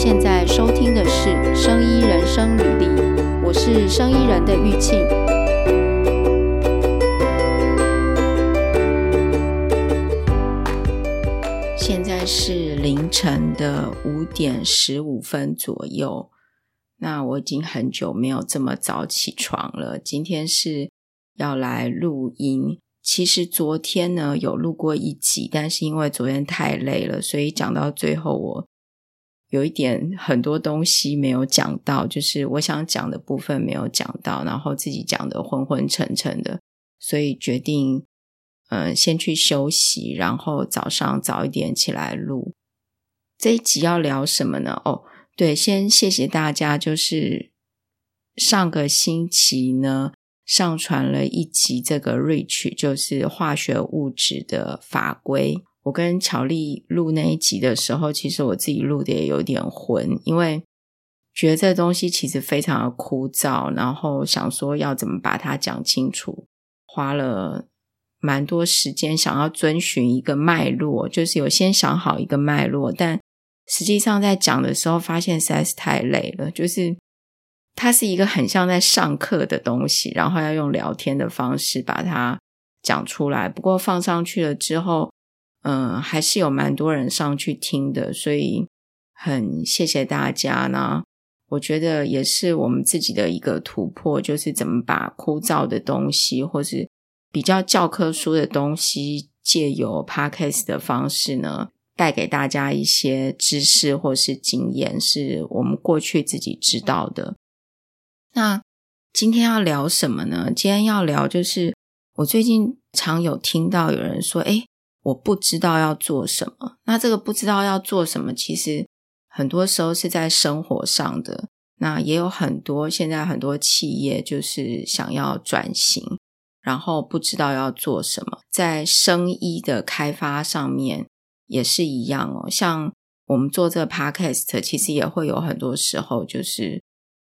现在收听的是《生医人生履历》，我是生医人的玉庆。现在是凌晨的五点十五分左右。那我已经很久没有这么早起床了。今天是要来录音。其实昨天呢有录过一集，但是因为昨天太累了，所以讲到最后我有一点很多东西没有讲到，就是我想讲的部分没有讲到，然后自己讲的昏昏沉沉的，所以决定嗯先去休息，然后早上早一点起来录。这一集要聊什么呢？哦，对，先谢谢大家，就是上个星期呢。上传了一集这个 REACH，就是化学物质的法规。我跟巧丽录那一集的时候，其实我自己录的也有点混，因为觉得这东西其实非常的枯燥，然后想说要怎么把它讲清楚，花了蛮多时间，想要遵循一个脉络，就是有先想好一个脉络，但实际上在讲的时候，发现实在是太累了，就是。它是一个很像在上课的东西，然后要用聊天的方式把它讲出来。不过放上去了之后，嗯，还是有蛮多人上去听的，所以很谢谢大家呢。我觉得也是我们自己的一个突破，就是怎么把枯燥的东西，或是比较教科书的东西，借由 Podcast 的方式呢，带给大家一些知识或是经验，是我们过去自己知道的。那今天要聊什么呢？今天要聊就是我最近常有听到有人说：“诶，我不知道要做什么。”那这个不知道要做什么，其实很多时候是在生活上的。那也有很多现在很多企业就是想要转型，然后不知道要做什么。在生意的开发上面也是一样哦。像我们做这个 podcast，其实也会有很多时候就是。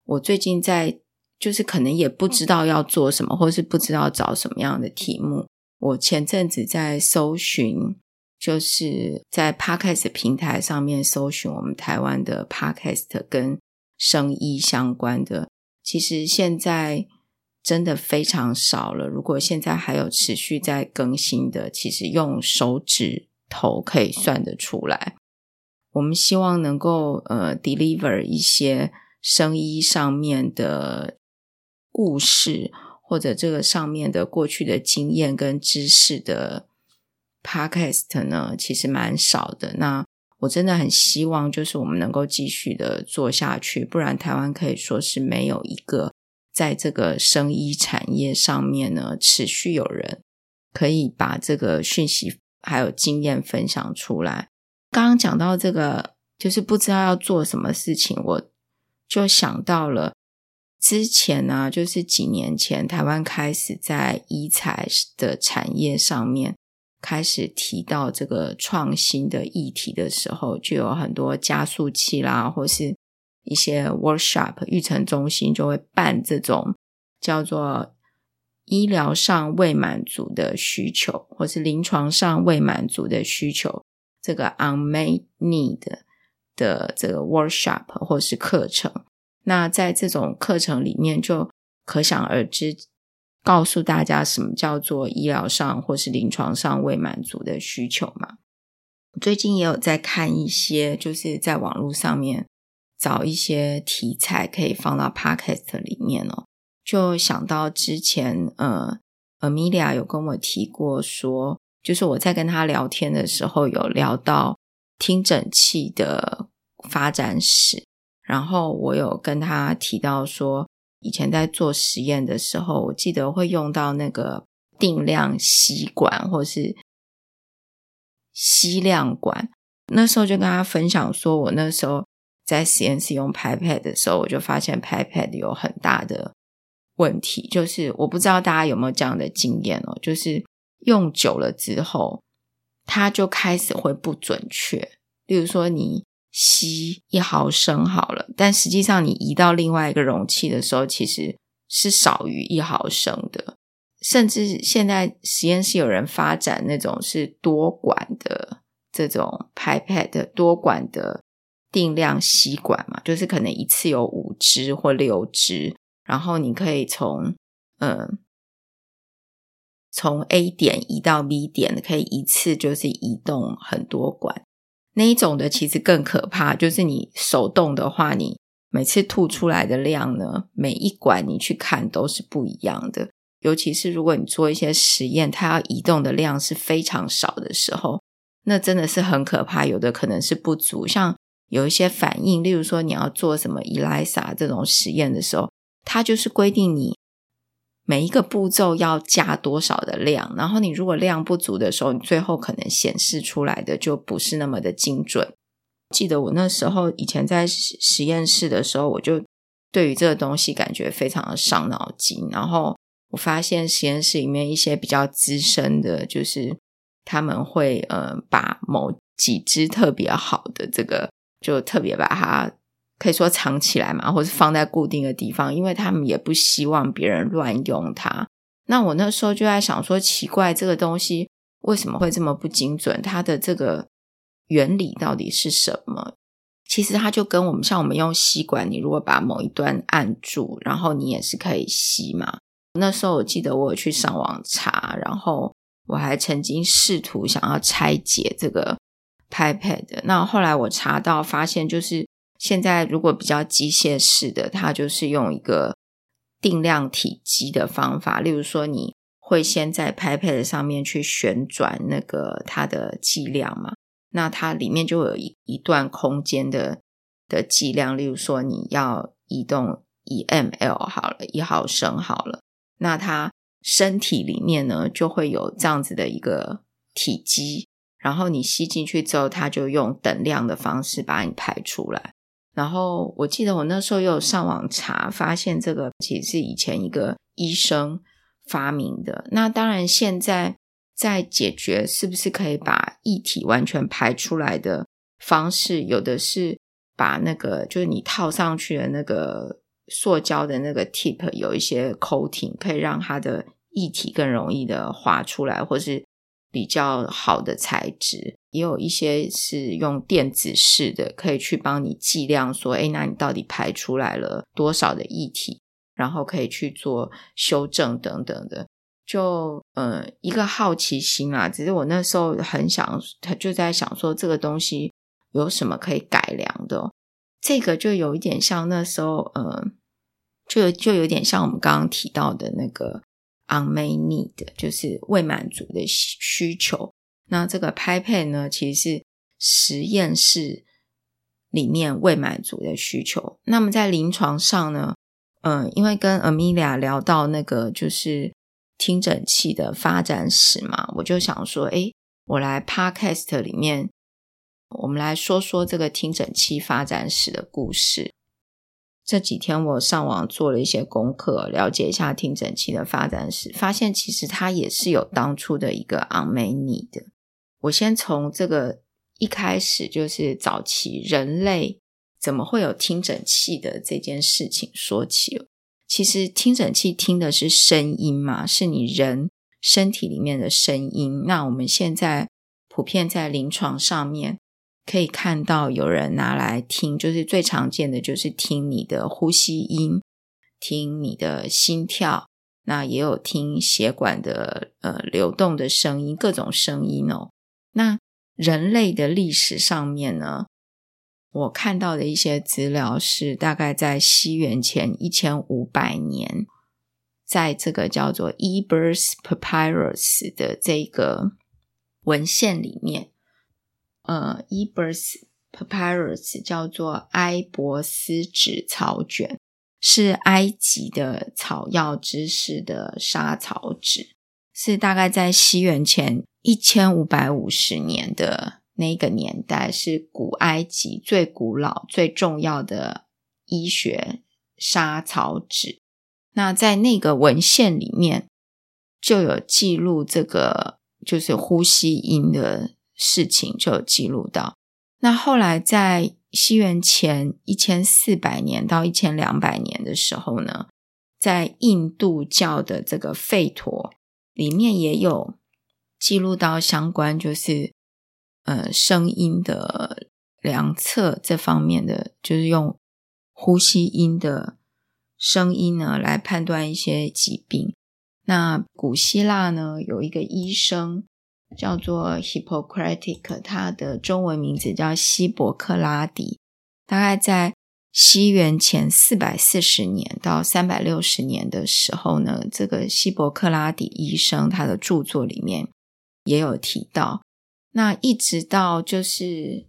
我最近在，就是可能也不知道要做什么，或是不知道找什么样的题目。我前阵子在搜寻，就是在 Podcast 平台上面搜寻我们台湾的 Podcast 跟生医相关的，其实现在真的非常少了。如果现在还有持续在更新的，其实用手指头可以算得出来。我们希望能够呃 deliver 一些。生医上面的故事，或者这个上面的过去的经验跟知识的 podcast 呢，其实蛮少的。那我真的很希望，就是我们能够继续的做下去，不然台湾可以说是没有一个在这个生医产业上面呢，持续有人可以把这个讯息还有经验分享出来。刚刚讲到这个，就是不知道要做什么事情，我。就想到了之前呢、就是几年前，台湾开始在医材的产业上面开始提到这个创新的议题的时候，就有很多加速器啦，或是一些 workshop 育成中心就会办这种叫做医疗上未满足的需求，或是临床上未满足的需求，这个 unmet need。的这个 workshop 或是课程，那在这种课程里面，就可想而知，告诉大家什么叫做医疗上或是临床上未满足的需求嘛。最近也有在看一些，就是在网络上面找一些题材可以放到 podcast 里面哦。就想到之前，呃，Amelia 有跟我提过说，就是我在跟他聊天的时候有聊到。听诊器的发展史，然后我有跟他提到说，以前在做实验的时候，我记得会用到那个定量吸管或是吸量管。那时候就跟他分享说，我那时候在实验室用 Pipette 的时候，我就发现 Pipette 有很大的问题，就是我不知道大家有没有这样的经验哦，就是用久了之后。它就开始会不准确，例如说你吸一毫升好了，但实际上你移到另外一个容器的时候，其实是少于一毫升的。甚至现在实验室有人发展那种是多管的这种 pipette 多管的定量吸管嘛，就是可能一次有五支或六支，然后你可以从嗯从 A 点移到 B 点，可以一次就是移动很多管。那一种的其实更可怕，就是你手动的话，你每次吐出来的量呢，每一管你去看都是不一样的。尤其是如果你做一些实验，它要移动的量是非常少的时候，那真的是很可怕。有的可能是不足，像有一些反应，例如说你要做什么 ELISA 这种实验的时候，它就是规定你每一个步骤要加多少的量，然后你如果量不足的时候，你最后可能显示出来的就不是那么的精准。记得我那时候以前在实验室的时候，我就对于这个东西感觉非常的伤脑筋，然后。我发现实验室里面一些比较资深的，就是他们会呃把某几只特别好的这个，就特别把它可以说藏起来嘛，或是放在固定的地方，因为他们也不希望别人乱用它。那我那时候就在想说，奇怪，这个东西为什么会这么不精准？它的这个原理到底是什么？其实它就跟我们像我们用吸管，你如果把某一端按住，然后你也是可以吸嘛。那时候我记得我有去上网查，然后我还曾经试图想要拆解这个 pipette。那后来我查到发现，就是现在如果比较机械式的，它就是用一个定量体积的方法。例如说，你会先在 pipet 上面去旋转那个它的剂量嘛，那它里面就有一一段空间的的剂量。例如说，你要移动一 ml 好了，一毫升好了。那它身体里面呢，就会有这样子的一个体积，然后你吸进去之后，它就用等量的方式把你排出来。然后我记得我那时候有上网查，发现这个其实是以前一个医生发明的。那当然，现在在解决是不是可以把液体完全排出来的方式，有的是把那个就是你套上去的那个。塑胶的那个 tip 有一些 coating，可以让它的液体更容易的滑出来，或是比较好的材质。也有一些是用电子式的，可以去帮你计量，说，诶，那你到底排出来了多少的液体，然后可以去做修正等等的。就呃一个好奇心啊，只是我那时候很想，他就在想说，这个东西有什么可以改良的？这个就有一点像那时候，呃。就就有点像我们刚刚提到的那个 unmet need，就是未满足的需求。那这个 pipette 呢，其实是实验室里面未满足的需求。那么在临床上呢，嗯、因为跟 Amelia 聊到那个就是听诊器的发展史嘛，我就想说，诶，我来 podcast 里面，我们来说说这个听诊器发展史的故事。这几天我上网做了一些功课，了解一下听诊器的发展史，发现其实它也是有当初的一个 unmet need 的。我先从这个一开始，就是早期人类怎么会有听诊器的这件事情说起。其实听诊器听的是声音嘛，是你人身体里面的声音。那我们现在普遍在临床上面。可以看到有人拿来听，就是最常见的就是听你的呼吸音，听你的心跳，那也有听血管的呃流动的声音，各种声音哦。那人类的历史上面呢，我看到的一些资料是大概在西元前一千五百年，在这个叫做 Ebers Papyrus 的这个文献里面。呃，Ebers Papyrus 叫做埃博斯纸草卷，是埃及的草药知识的莎草纸，是大概在西元前一千五百五十年的那个年代，是古埃及最古老、最重要的医学莎草纸。那在那个文献里面就有记录这个，就是呼吸音的。事情就有记录到。那后来在西元前一千四百年到一千两百年的时候呢，在印度教的这个吠陀里面也有记录到相关，就是呃声音的量测这方面的，就是用呼吸音的声音呢来判断一些疾病。那古希腊呢有一个医生叫做 Hippocratic，他的中文名字叫希伯克拉底，大概在西元前四百四十年到三百六十年的时候呢，这个希伯克拉底医生他的著作里面也有提到。那一直到就是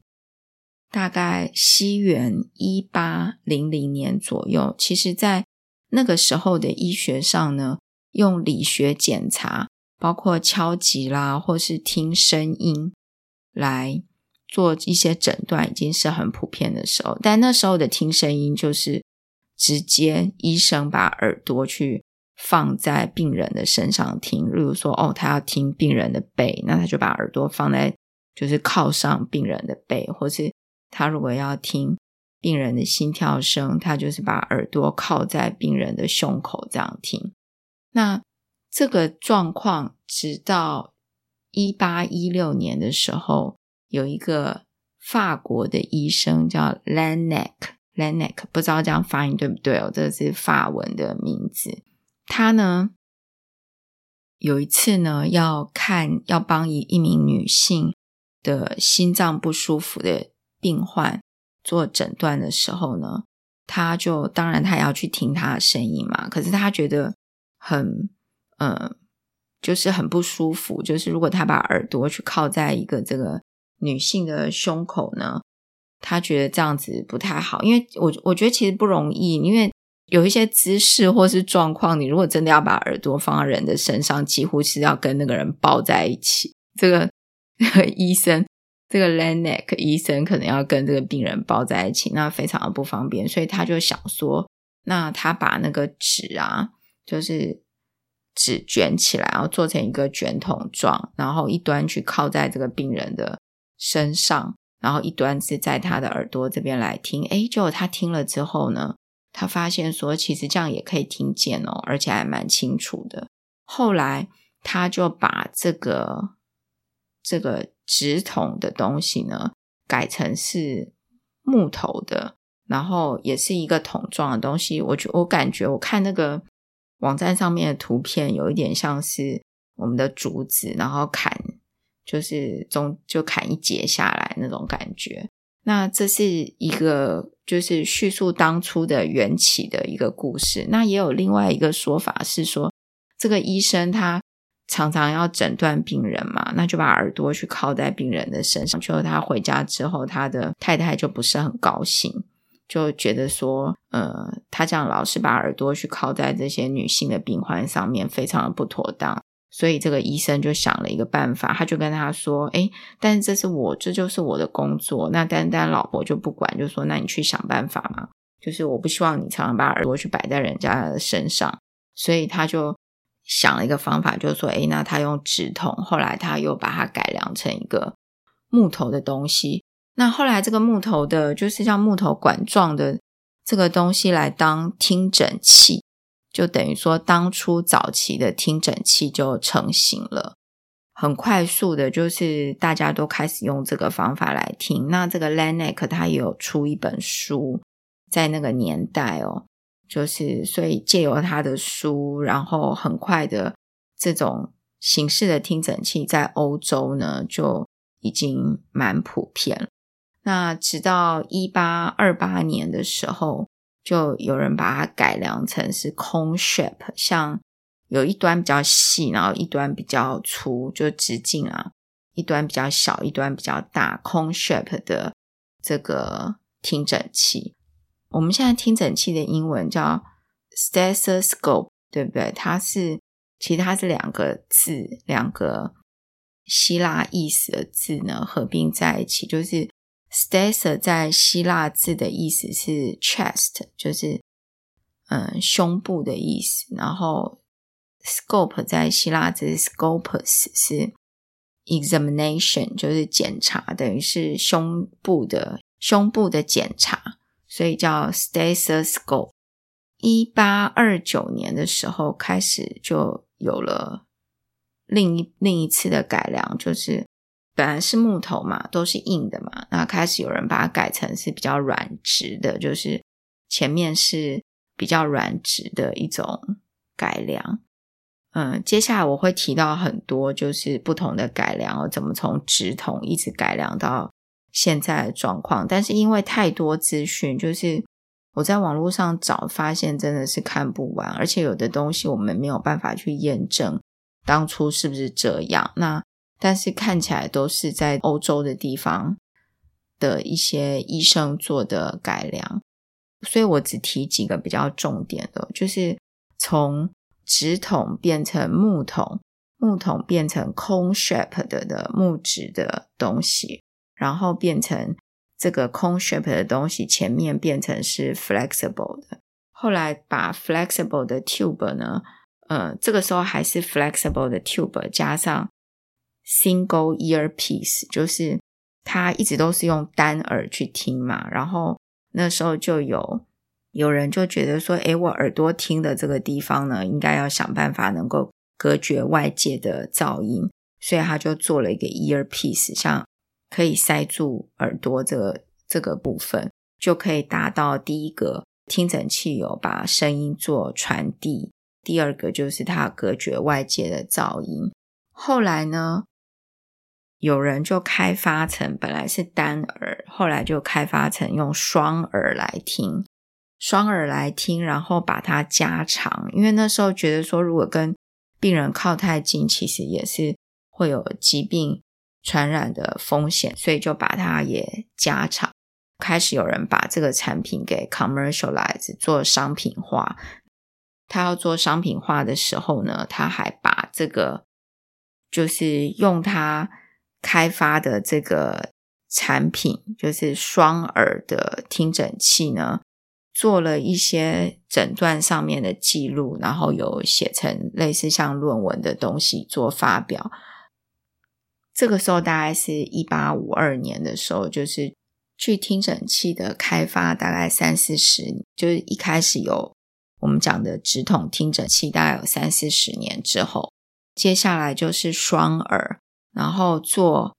大概西元一八零零年左右，其实在那个时候的医学上呢，用理学检查，包括敲击啦，或是听声音来做一些诊断，已经是很普遍的时候。但那时候的听声音，就是直接医生把耳朵去。放在病人的身上听，例如说，哦，他要听病人的背，那他就把耳朵放在，就是靠上病人的背，或是他如果要听病人的心跳声，他就是把耳朵靠在病人的胸口这样听。那这个状况直到一八一六年的时候，有一个法国的医生叫 Laennec，Laennec 不知道这样发音对不对哦？这是法文的名字。他呢，有一次呢，要看要帮一一名女性的心脏不舒服的病患做诊断的时候呢，他就当然他要去听他的声音嘛。可是他觉得很呃，就是很不舒服。就是如果他把耳朵去靠在一个这个女性的胸口呢，他觉得这样子不太好。因为我我觉得其实不容易，因为。有一些姿势或是状况，你如果真的要把耳朵放在人的身上，几乎是要跟那个人抱在一起。这个这个 医生，这个 Laennec 医生可能要跟这个病人抱在一起，那非常的不方便。所以他就想说，那他把那个纸啊，就是纸卷起来，然后做成一个卷筒状，然后一端去靠在这个病人的身上，然后一端是在他的耳朵这边来听。诶，结果他听了之后呢，他发现说，其实这样也可以听见哦，而且还蛮清楚的。后来他就把这个这个纸筒的东西呢，改成是木头的，然后也是一个桶状的东西。我觉我感觉，我看那个网站上面的图片，有一点像是我们的竹子，然后砍就是中就砍一截下来那种感觉。那这是一个。就是叙述当初的缘起的一个故事。那也有另外一个说法是说，这个医生他常常要诊断病人嘛，那就把耳朵去靠在病人的身上。就他回家之后，他的太太就不是很高兴，就觉得说，呃，他这样老是把耳朵去靠在这些女性的病患上面，非常的不妥当。所以这个医生就想了一个办法，他就跟他说：“诶，但是这是我，这就是我的工作。那丹丹老婆就不管，就说那你去想办法嘛。就是我不希望你常常把耳朵去摆在人家的身上。所以他就想了一个方法，就是说，诶，那他用纸筒，后来他又把它改良成一个木头的东西。那后来这个木头的，就是像木头管状的这个东西来当听诊器。”就等于说，当初早期的听诊器就成型了，很快速的，就是大家都开始用这个方法来听。那这个 Laennec 他也有出一本书，在那个年代哦，就是所以借由他的书，然后很快的这种形式的听诊器在欧洲呢就已经蛮普遍了。那直到一八二八年的时候。就有人把它改良成是 cone shape，像有一端比较细，然后一端比较粗，就直径啊，一端比较小，一端比较大，cone shape 的这个听诊器。我们现在听诊器的英文叫 stethoscope，对不对？它是其实它是两个字，两个希腊意思的字呢合并在一起，就是。Stethos 在希腊字的意思是 chest，就是嗯胸部的意思。然后 scope 在希腊字 scopus 是 examination，就是检查，等于是胸部的胸部的检查，所以叫 stethoscope。一八二九年的时候开始就有了另一另一次的改良，就是。本来是木头嘛，都是硬的嘛，那开始有人把它改成是比较软质的，就是前面是比较软质的一种改良。嗯，接下来我会提到很多就是不同的改良，怎么从直筒一直改良到现在的状况。但是因为太多资讯，就是我在网络上找，发现真的是看不完，而且有的东西我们没有办法去验证当初是不是这样。那但是看起来都是在欧洲的地方的一些医生做的改良，所以我只提几个比较重点的，就是从直筒变成木筒，木筒变成空 shape 的的木质的东西，然后变成这个空 shape 的东西前面变成是 flexible 的，后来把 flexible 的 tube 呢，呃，这个时候还是 flexible 的 tube 加上。Single earpiece 就是他一直都是用单耳去听嘛，然后那时候就有有人就觉得说，诶，我耳朵听的这个地方呢，应该要想办法能够隔绝外界的噪音，所以他就做了一个 earpiece，像可以塞住耳朵这个这个部分，就可以达到第一个听诊器有把声音做传递，第二个就是它隔绝外界的噪音。后来呢，有人就开发成本来是单耳，后来就开发成用双耳来听，双耳来听，然后把它加长，因为那时候觉得说，如果跟病人靠太近，其实也是会有疾病传染的风险，所以就把它也加长。开始有人把这个产品给 commercialize 做商品化，他要做商品化的时候呢，他还把这个就是用它。开发的这个产品就是双耳的听诊器呢，做了一些诊断上面的记录，然后有写成类似像论文的东西做发表。这个时候大概是一八五二年的时候，就是距听诊器的开发大概三四十，就是一开始有我们讲的直筒听诊器，大概有三四十年之后，接下来就是双耳。然后做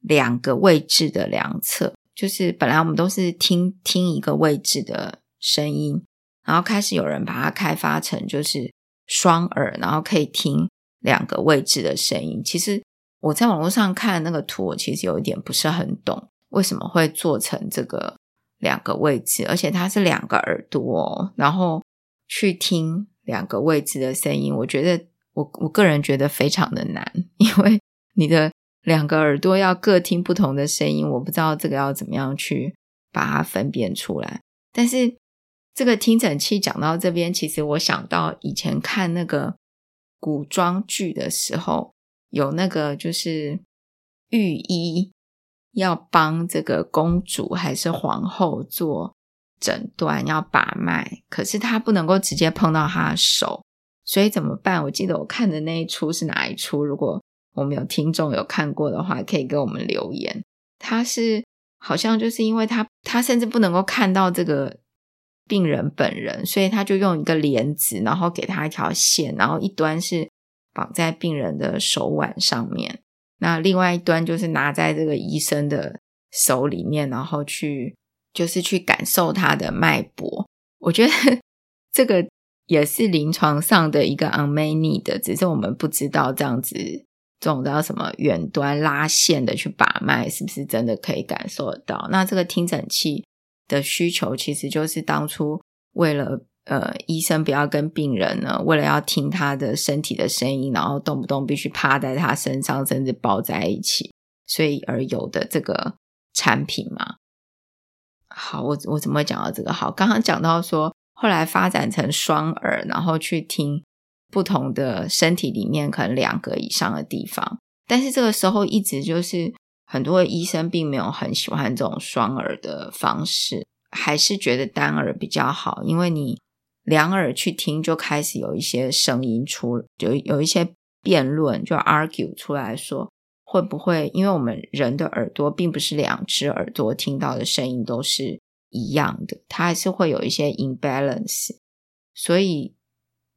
两个位置的量测，就是本来我们都是听听一个位置的声音，然后开始有人把它开发成就是双耳，然后可以听两个位置的声音。其实我在网络上看那个图，我其实有一点不是很懂，为什么会做成这个两个位置，而且它是两个耳朵，然后去听两个位置的声音，我觉得。我我个人觉得非常的难，因为你的两个耳朵要各听不同的声音，我不知道这个要怎么样去把它分辨出来。但是这个听诊器讲到这边，其实我想到以前看那个古装剧的时候，有那个就是御医要帮这个公主还是皇后做诊断，要把脉，可是他不能够直接碰到她的手。所以怎么办？我记得我看的那一出是哪一出？如果我们有听众有看过的话，可以给我们留言。他是好像就是因为他他甚至不能够看到这个病人本人，所以他就用一个帘子，然后给他一条线，然后一端是绑在病人的手腕上面，那另外一端就是拿在这个医生的手里面，然后去就是去感受他的脉搏。我觉得 这个。也是临床上的一个 unmet need 的，只是我们不知道这样子这种叫什么远端拉线的去把脉，是不是真的可以感受得到？那这个听诊器的需求，其实就是当初为了呃医生不要跟病人呢，为了要听他的身体的声音，然后动不动必须趴在他身上，甚至抱在一起，所以而有的这个产品嘛。好，我我怎么会讲到这个？好，刚刚讲到说。后来发展成双耳，然后去听不同的身体里面可能两个以上的地方。但是这个时候一直就是很多医生并没有很喜欢这种双耳的方式，还是觉得单耳比较好。因为你两耳去听，就开始有一些声音出，就有一些辩论，就 argue 出来说会不会？因为我们人的耳朵并不是两只耳朵听到的声音都是。一样的，它还是会有一些 imbalance，所以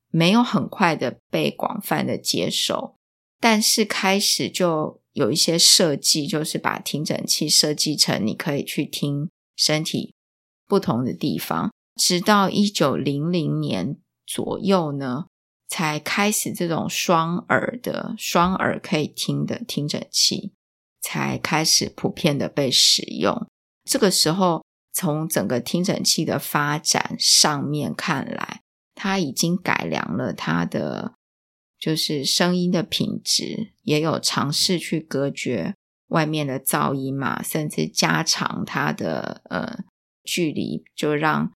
没有很快的被广泛的接受。但是开始就有一些设计，就是把听诊器设计成你可以去听身体不同的地方。直到一九零零年左右呢，才开始这种双耳的双耳可以听的听诊器才开始普遍的被使用。这个时候，从整个听诊器的发展上面看来，它已经改良了它的就是声音的品质，也有尝试去隔绝外面的噪音嘛，甚至加长它的呃距离，就让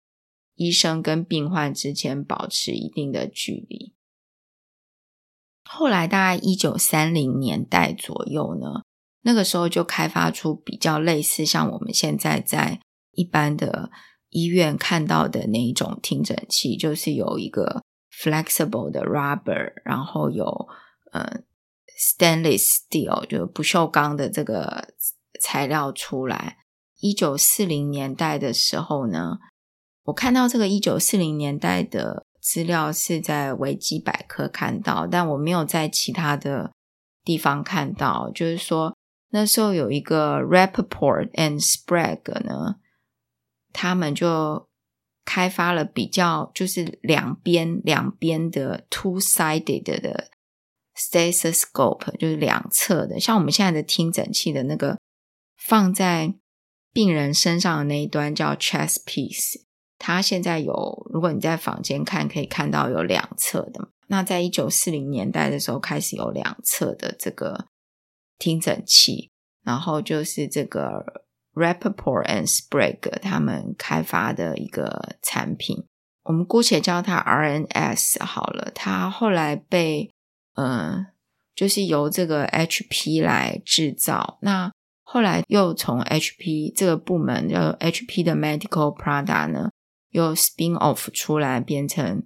医生跟病患之间保持一定的距离。后来大概一九三零年代左右呢，那个时候就开发出比较类似像我们现在在一般的医院看到的那一种听诊器，就是有一个 flexible 的 rubber，然后有呃 stainless steel 就不锈钢的这个材料出来。一九四零年代的时候呢，我看到这个一九四零年代的。资料是在维基百科看到，但我没有在其他的地方看到。就是说，那时候有一个 Rappaport and Sprague 呢，他们就开发了比较就是两边两边的 two-sided 的 stethoscope，就是两侧的，像我们现在的听诊器的那个放在病人身上的那一端叫 chest piece。它现在有，如果你在房间看，可以看到有两侧的。那在一九四零年代的时候，开始有两侧的这个听诊器，然后就是这个 Rappaport and Sprague 他们开发的一个产品，我们姑且叫它 RNS 好了。它后来被嗯，就是由这个 HP 来制造。那后来又从 HP 这个部门叫 HP 的 Medical Product 呢。又 spin off 出来，变成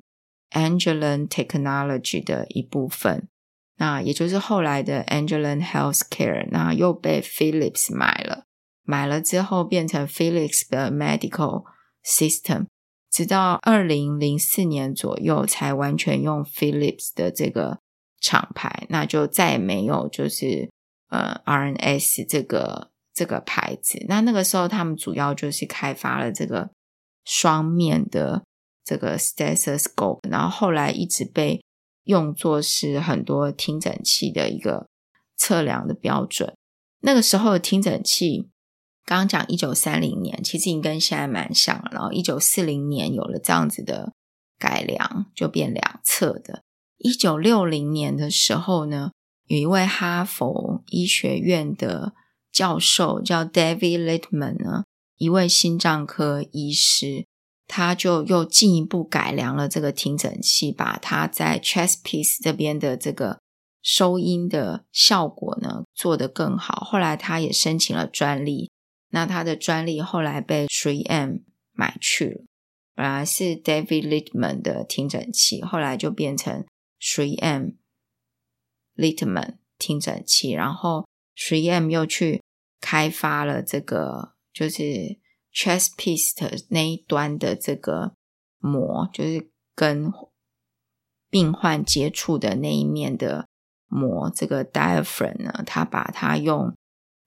Angelen Technology 的一部分，那也就是后来的 Angelen Healthcare，那又被 Philips 买了，买了之后变成 Philips 的 Medical System，直到二零零四年左右才完全用 Philips 的这个厂牌，那就再也没有就是呃 RNS 这个这个牌子。那那个时候他们主要就是开发了这个。双面的这个 stethoscope，然后后来一直被用作是很多听诊器的一个测量的标准。那个时候的听诊器，刚刚讲一九三零年，其实已经跟现在蛮像了。然后一九四零年有了这样子的改良，就变两侧的。一九六零年的时候呢，有一位哈佛医学院的教授叫 David Littman 呢。一位心脏科医师，他就又进一步改良了这个听诊器，把它在 chest piece 这边的这个收音的效果呢做得更好。后来他也申请了专利，那他的专利后来被 3M 买去了。本来是 David Littman 的听诊器，后来就变成 3M Littman 听诊器，然后 3M 又去开发了这个。就是 chest piece 那一端的这个膜，就是跟病患接触的那一面的膜，这个 diaphragm 呢，他把它用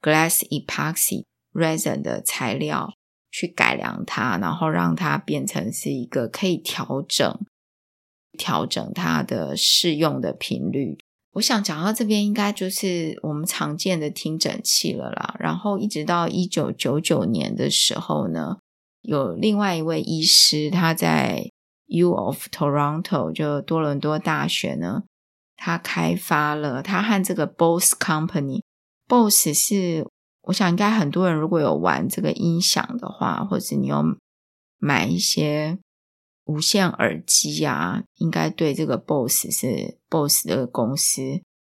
glass epoxy resin 的材料去改良它，然后让它变成是一个可以调整调整它的适用的频率。我想讲到这边，应该就是我们常见的听诊器了啦。然后一直到一九九九年的时候呢，有另外一位医师，他在 U of Toronto，就多伦多大学呢，他开发了，他和这个 Bose Company，Bose 是我想应该很多人如果有玩这个音响的话，或者你有买一些。无线耳机啊，应该对这个 BOSS 是 BOSS 的公司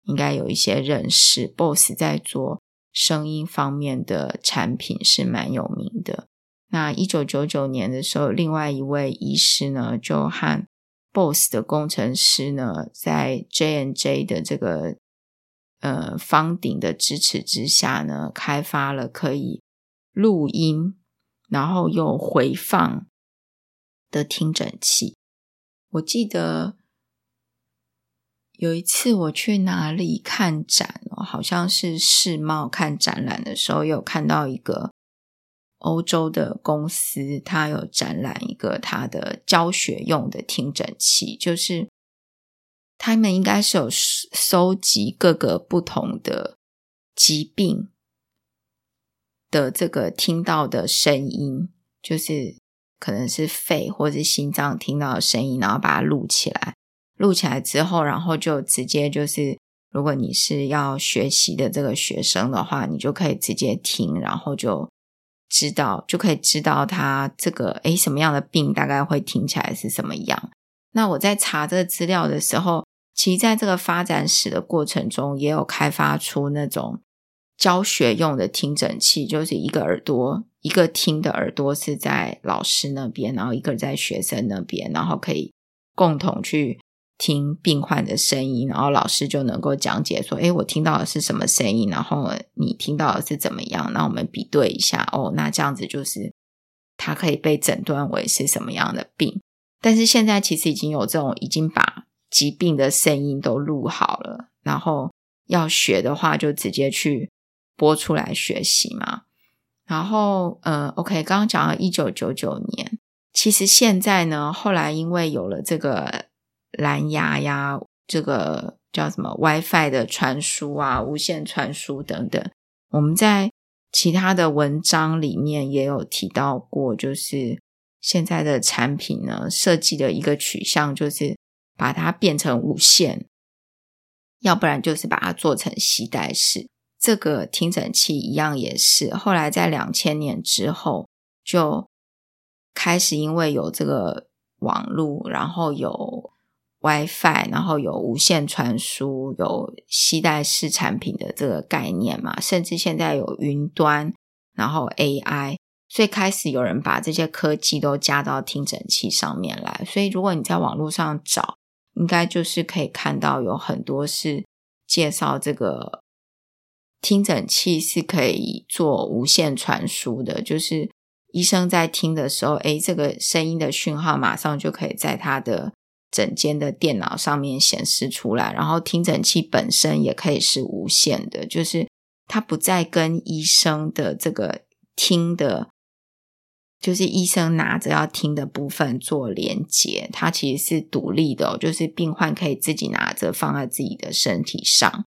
应该有一些认识。BOSS 在做声音方面的产品是蛮有名的。那一九九九年的时候，另外一位医师呢，就和 BOSS 的工程师呢，在 J and J 的这个呃方鼎的支持之下呢，开发了可以录音，然后又回放。的听诊器，我记得有一次我去哪里看展哦，好像是世贸看展览的时候，有看到一个欧洲的公司，它有展览一个它的教学用的听诊器，就是他们应该是有收集各个不同的疾病的这个听到的声音，就是可能是肺或者是心脏听到的声音，然后把它录起来。录起来之后，然后就直接就是，如果你是要学习的这个学生的话，你就可以直接听，然后就知道，就可以知道他这个诶什么样的病大概会听起来是什么样。那我在查这个资料的时候，其实在这个发展史的过程中，也有开发出那种教学用的听诊器，就是一个耳朵，一个听的耳朵是在老师那边，然后一个在学生那边，然后可以共同去。听病患的声音，然后老师就能够讲解说：“诶，我听到的是什么声音？然后你听到的是怎么样？那我们比对一下。哦，那这样子就是它可以被诊断为是什么样的病。但是现在其实已经有这种已经把疾病的声音都录好了，然后要学的话就直接去播出来学习嘛。然后，呃，OK，刚刚讲到一九九九年，其实现在呢，后来因为有了这个。蓝牙呀，这个叫什么 WiFi 的传输啊，无线传输等等，我们在其他的文章里面也有提到过，就是现在的产品呢，设计的一个取向就是把它变成无线，要不然就是把它做成携带式。这个听诊器一样也是，后来在两千年之后就开始因为有这个网络，然后有。WiFi，然后有无线传输，有携带式产品的这个概念嘛，甚至现在有云端，然后 AI，所以开始有人把这些科技都加到听诊器上面来。所以如果你在网络上找，应该就是可以看到有很多是介绍这个听诊器是可以做无线传输的，就是医生在听的时候，诶，这个声音的讯号马上就可以在他的。诊间的电脑上面显示出来，然后听诊器本身也可以是无线的，就是它不再跟医生的这个听的，就是医生拿着要听的部分做连接，它其实是独立的，就是病患可以自己拿着放在自己的身体上。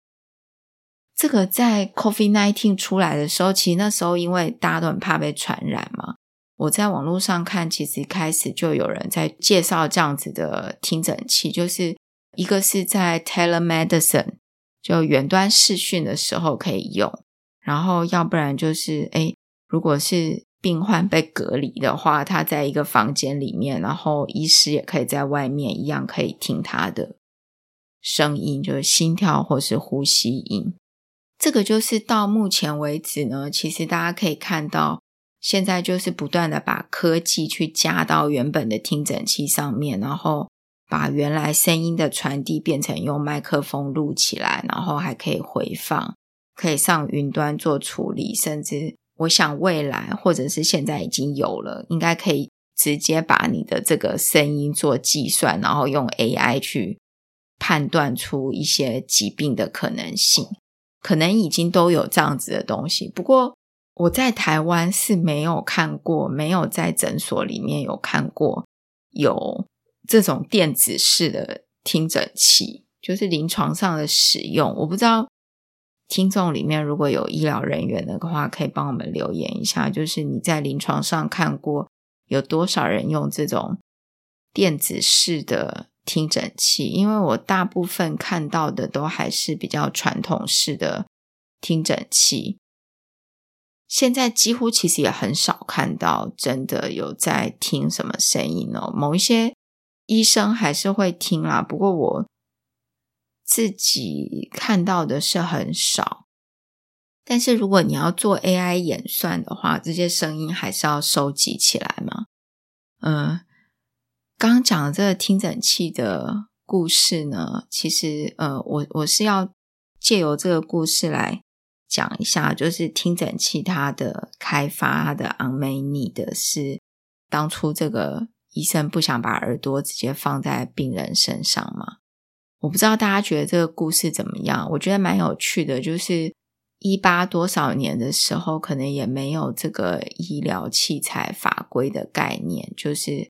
这个在 COVID-19 出来的时候，其实那时候因为大家都很怕被传染嘛。我在网络上看，其实开始就有人在介绍这样子的听诊器，就是一个是在 telemedicine 就远端视讯的时候可以用，然后要不然就是，诶，如果是病患被隔离的话，他在一个房间里面，然后医师也可以在外面一样可以听他的声音，就是心跳或是呼吸音。这个就是到目前为止呢，其实大家可以看到。现在就是不断的把科技去加到原本的听诊器上面，然后把原来声音的传递变成用麦克风录起来，然后还可以回放，可以上云端做处理，甚至我想未来或者是现在已经有了，应该可以直接把你的这个声音做计算，然后用 AI 去判断出一些疾病的可能性，可能已经都有这样子的东西，不过。我在台湾是没有看过，没有在诊所里面有看过有这种电子式的听诊器，就是临床上的使用。我不知道听众里面如果有医疗人员的话，可以帮我们留言一下，就是你在临床上看过有多少人用这种电子式的听诊器？因为我大部分看到的都还是比较传统式的听诊器。现在几乎其实也很少看到真的有在听什么声音哦。某一些医生还是会听啦，不过我自己看到的是很少。但是如果你要做 AI 演算的话，这些声音还是要收集起来嘛。嗯，刚讲的这个听诊器的故事呢，其实呃，我我是要借由这个故事来。讲一下，就是听诊器它的开发，它的 unmet need 的是当初这个医生不想把耳朵直接放在病人身上嘛。我不知道大家觉得这个故事怎么样？我觉得蛮有趣的，就是一八多少年的时候，可能也没有这个医疗器材法规的概念，就是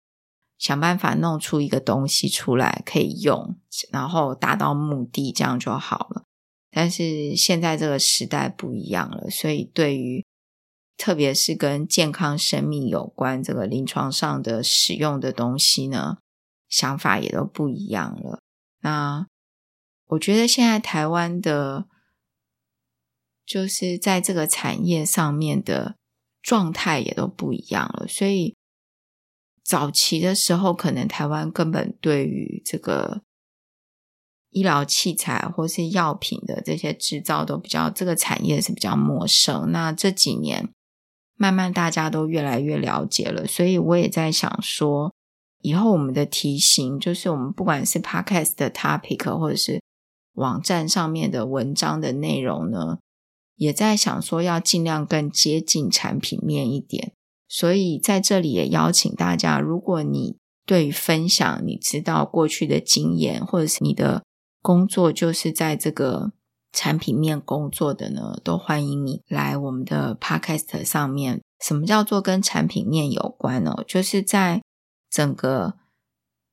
想办法弄出一个东西出来可以用，然后达到目的，这样就好了。但是现在这个时代不一样了，所以对于特别是跟健康生命有关这个临床上的使用的东西呢，想法也都不一样了。那我觉得现在台湾的，就是在这个产业上面的状态也都不一样了。所以早期的时候，可能台湾根本对于这个医疗器材或是药品的这些制造都比较，这个产业是比较陌生。那这几年。慢慢大家都越来越了解了，所以我也在想说，以后我们的题型，就是我们不管是 podcast 的 topic，或者是网站上面的文章的内容呢，也在想说要尽量更接近产品面一点。所以在这里也邀请大家，如果你对于分享你知道过去的经验，或者是你的工作就是在这个。产品面工作的呢，都欢迎你来我们的 Podcast 上面。什么叫做跟产品面有关呢？就是在整个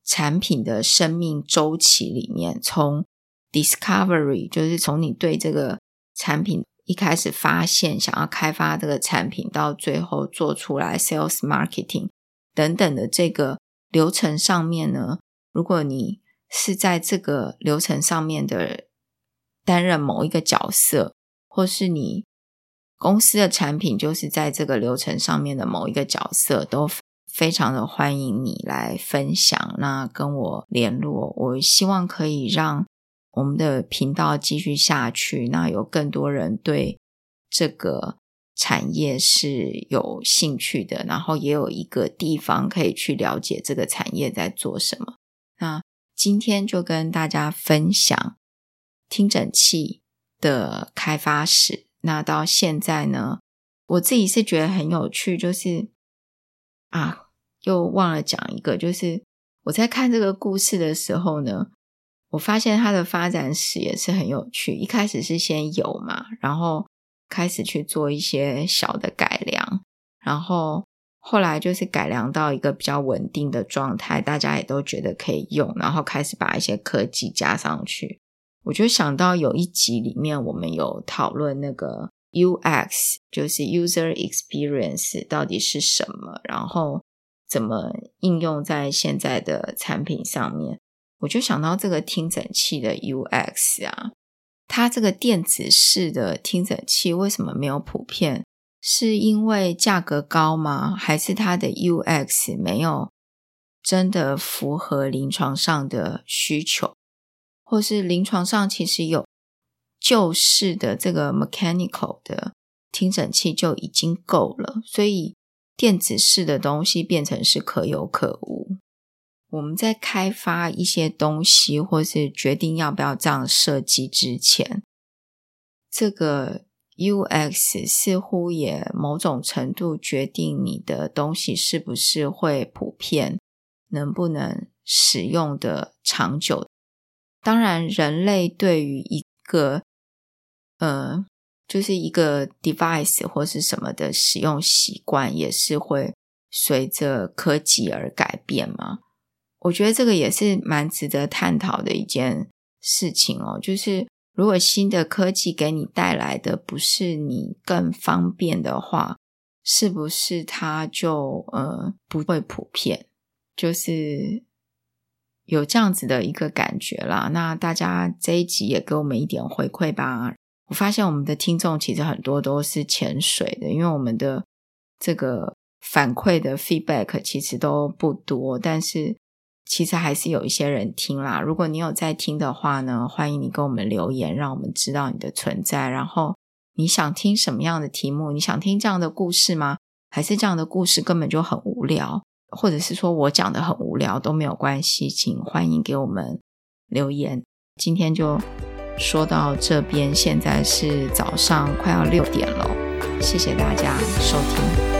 产品的生命周期里面，从 Discovery，就是从你对这个产品一开始发现想要开发这个产品，到最后做出来 Sales Marketing 等等的这个流程上面呢，如果你是在这个流程上面的。担任某一个角色，或是你公司的产品就是在这个流程上面的某一个角色，都非常的欢迎你来分享。那跟我联络，我希望可以让我们的频道继续下去。那有更多人对这个产业是有兴趣的，然后也有一个地方可以去了解这个产业在做什么。那今天就跟大家分享。听诊器的开发史，那到现在呢，我自己是觉得很有趣，就是啊，又忘了讲一个，就是我在看这个故事的时候呢，我发现它的发展史也是很有趣。一开始是先有嘛，然后开始去做一些小的改良，然后后来就是改良到一个比较稳定的状态，大家也都觉得可以用，然后开始把一些科技加上去。我就想到有一集里面，我们有讨论那个 UX，就是 User Experience 到底是什么，然后怎么应用在现在的产品上面。我就想到这个听诊器的 UX 啊，它这个电子式的听诊器为什么没有普遍？是因为价格高吗？还是它的 UX 没有真的符合临床上的需求？或是临床上其实有旧式的这个 mechanical 的听诊器就已经够了，所以电子式的东西变成是可有可无。我们在开发一些东西，或是决定要不要这样设计之前，这个 UX 似乎也某种程度决定你的东西是不是会普遍，能不能使用的长久。当然，人类对于一个呃，就是一个 device 或是什么的使用习惯，也是会随着科技而改变吗。我觉得这个也是蛮值得探讨的一件事情哦。就是如果新的科技给你带来的不是你更方便的话，是不是它就呃不会普遍？就是。有这样子的一个感觉啦，那大家这一集也给我们一点回馈吧。我发现我们的听众其实很多都是潜水的，因为我们的这个反馈的 feedback 其实都不多，但是其实还是有一些人听啦。如果你有在听的话呢，欢迎你给我们留言，让我们知道你的存在。然后你想听什么样的题目？你想听这样的故事吗？还是这样的故事根本就很无聊？或者是说我讲的很无聊都没有关系，请欢迎给我们留言。今天就说到这边，现在是早上快要六点了，谢谢大家收听。